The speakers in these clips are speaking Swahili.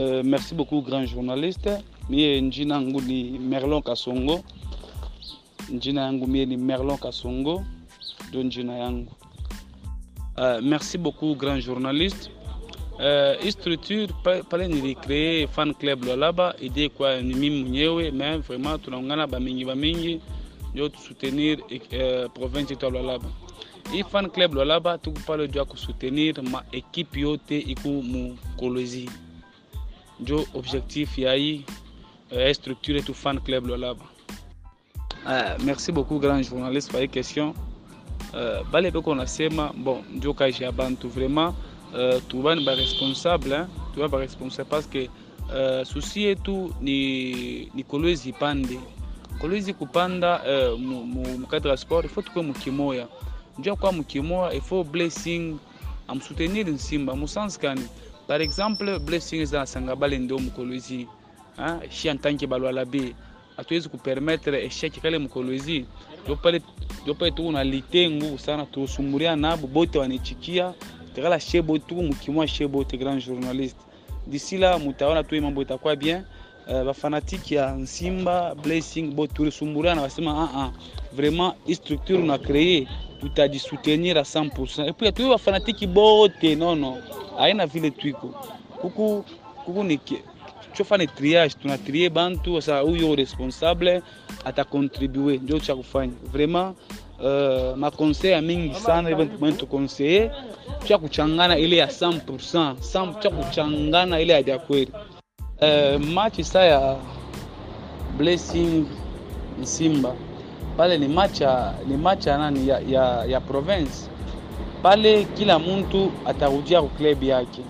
Uh, merci beaucoup grand journaliste. Mie njina yangu ni Merlon Kasongo. Njina yangu mie ni Merlon Kasongo, ndio njina yangu. Uh, merci beaucoup grand journaliste. Uh, hii structure pale nilicree fan club Lualaba, idée kwa ni mimi mwenyewe, mais vraiment uh, province fan club Lualaba tuko pale juu ya kusoutenir ma ekipe ndio objectif ya hii uh, structure yetu fan club Lualaba. Uh, merci beaucoup grand journaliste kwa hii question. Uh, bale beko nasema bon ndio kaisha ya bantu vraiment uh, tubani ba responsable hein? tuba ba responsable parce que uh, susi yetu ni, ni Kolwezi ipande Kolwezi kupanda uh, mu, mu, mu cadre ya sport faut tukwe mukimoya ndio kwa mukimoya faut blessing amsoutenir nsimba musansi kani par exemple blessing ezala sanga balende oyo mokolo ezi shi antanke balwala be atoyezi kopermettre échec kala mokolo ezi. Lo pale tuku na litengu sana tosumburia nabo bote wanichikia tekala she bote tuku mokimwa she bote grand journaliste. D'ici là moto awana toyi mambo etakuwa bien? Uh, bafanatike ya nsimba blessing botulisumburia na basema aa uh -uh. vraiment istructure na créer. Tutajisoutenir a 100% et puis tu bafanatiki bote non non. Haina vile twiko kuku kuku ni chofane triage. Tunatrie bantu sasa huyo responsable atakontribue ndio cha kufanya. Vraiment uh, makonseil ya mingi sana hivyo tukonseille cha kuchangana ile ya 100% sam cha kuchangana ile ya kweli. Uh, machi saa blessing Simba pale ni match ni match ya nani ya, ya, ya province. Pale kila mtu atarudia ku club yake.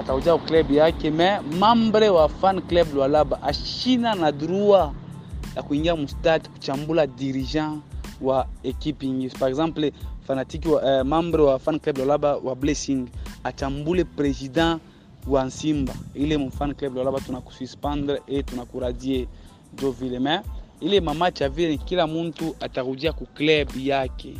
Atarudia ku club yake me mambre wa fan club Lualaba ashina na droit ya kuingia mustade kuchambula dirigeant wa ekipe ingi par exemple fanatiki wa, eh, mambre wa fan club Lualaba wa Blessing achambule president wa Nsimba ile mu fan club Lualaba tunakususpendre et tunakuradie do vile ile mamachi ya vile kila mtu atarudia ku club yake.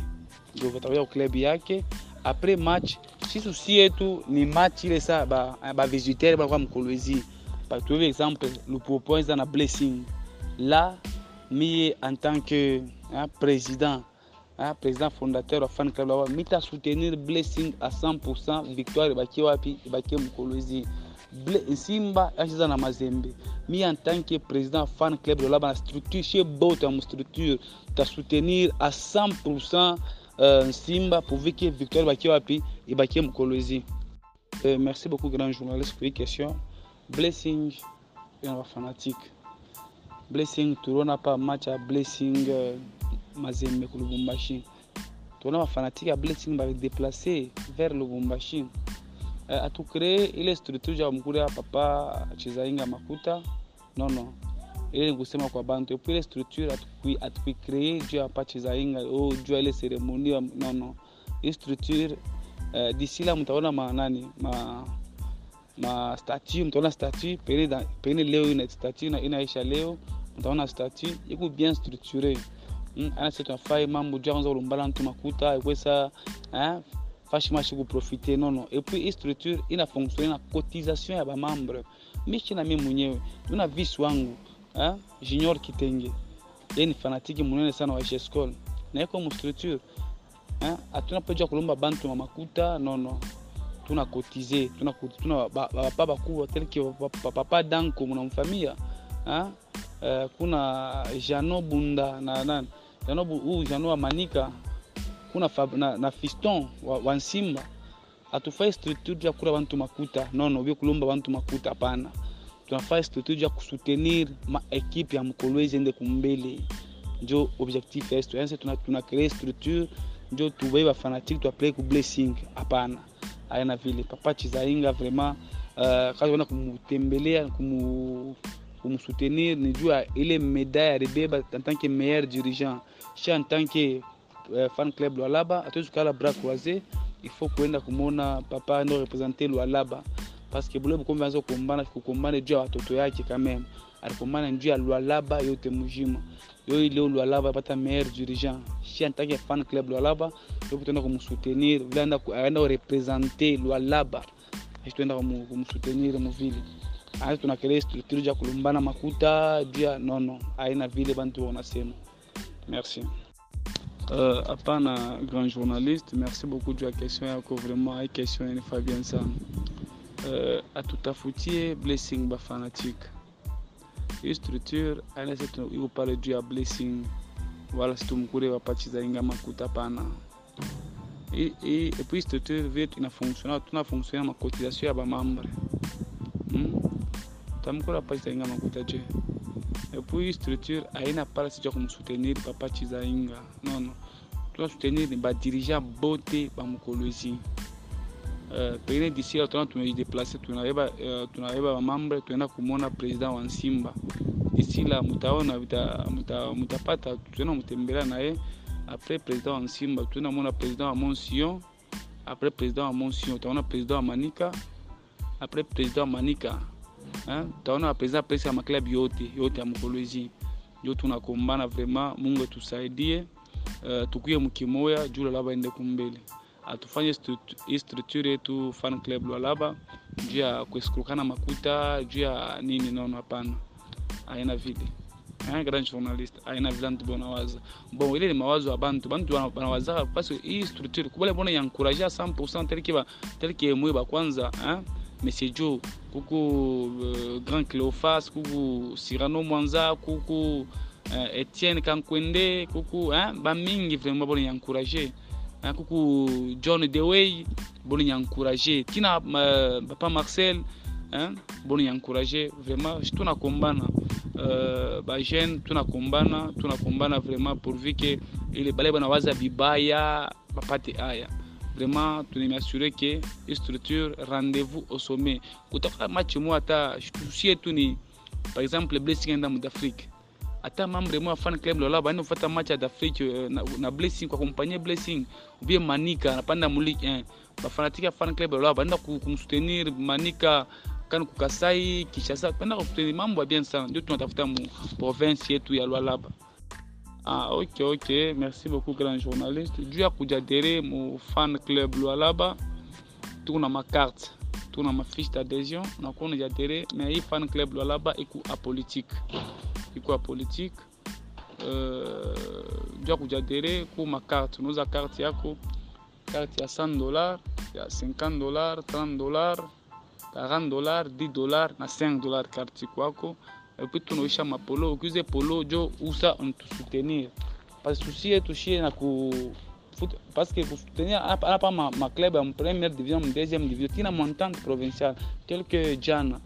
Ndio atarudia ku club yake. Après match si susi yetu ni match ile sa ba, ba visiteur ba kwa mkolwezi par exemple lupopo eza na blessing. Là mie en tant que hein, président hein, président fondateur wa fan club là mita soutenir blessing à 100% victoire ibaki wapi ibaki mkolwezi simba asi eza na mazembe. Mi en tant que président fan club lolaba na structure che bota mu structure tasoutenir a 100 pourcent euh, simba pourvu ke victoire ebakie wapi ebakie mokolo ezi euh, merci beaucoup grand journaliste pour question blessing ena bafanatique blessing tolona mpa match ya blessing euh, mazembe ko lubumbashi tolona bafanatike ya blessing badéplace vers lubumbashi. Uh, atukree ile structure ya mkuru ya papa Chizainga Makuta. nono non. Ile nikusema kwa bantu. epo ile structure atukui atukree juu ya papa Chizainga o juu ya ile seremoni nono non. Ile structure uh, d'ici là mtaona ma nani ma ma statue mtaona statue pengine pengine leo ina statue na inaisha leo mtaona statue iko bien structuré mm, ana sisi tunafai mambo juu kwanza ulumbala ntu makuta ikwesa hein facilement chikuprofite nono et puis hii structure inafunctione na cotisation ya bamambre mishi na mi mwenyewe mina visi wangu eh? junior kitenge yeye ni fanatiki munene sana wa hscol naiko mustructure eh? hatuna pejwa kulomba bantu mamakuta nono tuna kotize tuna, tuna bapapa bakubwa telke papa danko munamfamia eh? eh, kuna jano bunda na nani jano huyu jano amanika. Kuna fab, na, na Fiston wa, wa Nsimba. Atufai structure ya kula bantu makuta. Nono byo kulomba bantu makuta hapana. Tunafaa structure ya kusutenir ma equipe ya mkolwezi ende kumbele. Njo objectif yetu yani tuna tuna structure njo tubai ba fanatique ku blessing hapana. Aina vile. Papa Chizainga vraiment uh, kazi wana kumtembelea kumu kumsoutenir ni juu ile medaille alibeba en tant que meilleur dirigeant. Sha en tant que uh, fan club Lualaba. Hatuwezi kukala bras croisés il faut kuenda kumwona papa ndo represente Lualaba. Parce que bule bukombe anza kukombana kukombana juu ya watoto yake quand même. Alikombana juu ya Lualaba yote mujima. Yo leo Lualaba apata meilleur dirigeant. Shi que fan club Lualaba yo kutenda vile aenda representer Lualaba. Ashi tuenda muvile azi tunakele structure ja kulumbana makuta jia nono aina vile bantu wanasema. Merci Euh, hapana grand journaliste merci beaucoup juu ya question yako vraiment ai question bien sana uh, atutafutie blessing bafanatique hii structure aina setu iko juu ya blessing. Wala situmkure wapachiza inga makuta pana et puis structure vile tunafonctiona tunafonctiona makotisation ya bamambre hmm? tamkura wapachiza inga makuta je et puis structure haina pala si tiako mosoutenir papa tizainga non non. Tona soutenir badirigant bo te bamokolo ezi euh, pengine disi la tona tumejidéplace tunayeba bamambre euh, tuenda komona président wa nsimba disi la mutaona mutapata tuenda mutembela na ye après président wa nsimba tuenda mona président wa monsion. Après président wa monsion utaona président wa manika. Après président wa manika. Utaona president pesa ya maklabu yote yote ya mkoloji ndio tunakombana vrema. Mungu atusaidie. Uh, tukuye mkimoya juu lalaba ende kumbele. Atufanye hii structure yetu fan club Lualaba juu ya kueskurukana makuta juu ya nini, nono, hapana, aina vile. Grand journaliste aina vile ntu bonawaza bon, ile ni mawazo ya bantu. Bantu banawazaka parce que hii structure kubale bona yankuraje 100% tel que ba kwanza hein Joe, coucou euh, Grand Cléophas, coucou Cyrano Mwanza, coucou euh, Etienne Kankwende, coucou hein, Bamingi, vraiment bon encouragé. Hein, coucou John Dewey, bon encourager. Tina euh, Papa Marcel, hein, bon encourager Vraiment, je tourne à combattre. Euh, bajene tunakumbana tunakumbana vraiment pourvu que ile bale bana waza bibaya bapate haya hein vraiment tunamiasure ke structure rendez-vous au sommet. Kutoka match mo hata tusi yetu ni par exemple blessing enda mu d'Afrique. Hata membre mo fan club lola bani kufata match ya d'Afrique na, na blessing kwa kumpanye blessing. Ubie manika anapanda mu Ligue 1 bafanatika fan club manika kan kukasai Kinshasa. Penda kusoutenir mambo ya bien province yetu ya Lualaba Ah, ok, ok. Merci beaucoup, grand journaliste. Juu ya kujadere mu fan club Lualaba, tuko na makarte, tuko na mafiche d'adhesion, nakuwa unajadere, mais hii fan club Lualaba iku apolitique, iku apolitique. Uh, juu ya kujadere ku makarte, unauza karte yako, karte ya 100 dollars, ya 50 dollars, 30 dollars, 40 dollars, 10 dollars na 5 dollars karte kwako Et puis, epuis tunaisha mapolo ukiuze polo jo usa ntusutenir pasusie tushie na ku paske kusutenir apa ma, ma club ya mpremiere division deuxième division tina montante provinciale quelque jana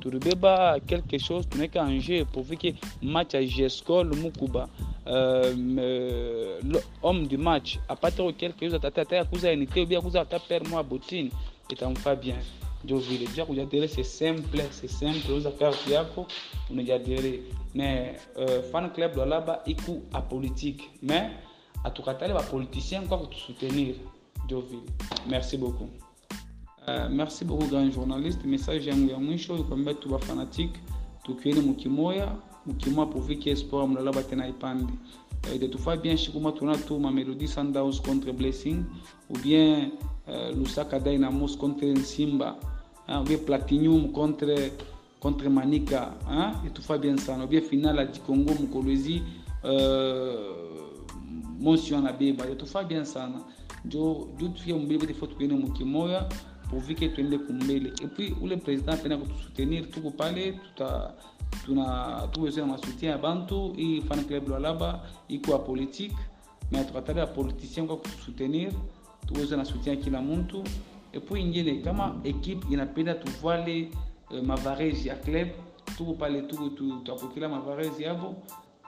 tulibeba quelque chose tunaweka enjeu pourvu ke match ya jescol mukuba Euh, euh, l'homme du match apate quelque chose atate ata ya unité ubia kuza ata pere mo ya botine etamfa bien ndio vile jua kujadili c'est simple c'est simple uza carte yako unajadili mais uh, fan club Lualaba iku apolitique mais atukatale ba politicien kwa kutusoutenir ndio vile merci beaucoup. Uh, merci beaucoup grand journaliste. Message yangu ya mwisho ikwambia tu bafanatique tukieni mukimoya mukimoya pourvu que sport Lualaba tena ipande uh, itatufaa bien shikuma tuna tu Mamelodi Sundowns contre Blessing ou bien uh, Lusaka Dynamos contre Nsimba hein, ou bien Platinum contre contre Manika hein, itufa bien sana ou bien finale à Congo Mukolozi euh, motion na beba itufa bien njo njo tufike mbele bote faut tuende mukimoya pourvu que tuende kumbele et puis ule president apenda kutusoutenir tuko pale tuta tuna tuweze na soutien ya bantu hii fan club Lualaba iko politique mais tukataka ya politicien kwa kutusoutenir tuweze na soutien kila mtu et puis ingine kama equipe inapenda tuvale uh, mavarezi ya club tuko pale tuko tutapokela mavarezi yabo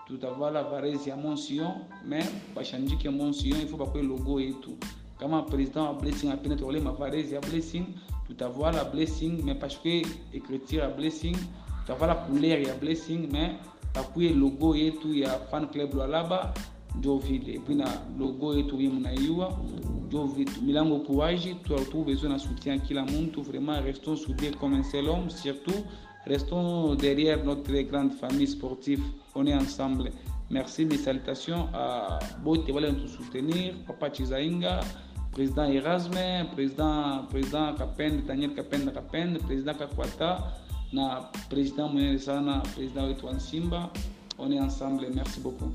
tutavala varezi ya Monsion mais bashanjike Monsion faut bakwe logo yetu kama president wa blessing apenda tuwale mavarezi ya blessing tutavala blessing mais parce que écriture ya blessing tutavala couleur ya blessing mais bakwe logo yetu ya fan club Lualaba ndio vile puis na logo yetu hii mnaiua ndio vitu milango courage tu besoin na soutien kila muntu vraiment restons soudés comme un seul homme. Surtout restons derrière notre grande famille sportive. On est ensemble. Merci mes salutations à bote wale nous soutenir. Papa Chizainga président Erasme, président président Kapende, Daniel Kapende Kapende, président Kakwata na président mwenyewe sana, président wetu Simba. On est ensemble. Merci beaucoup.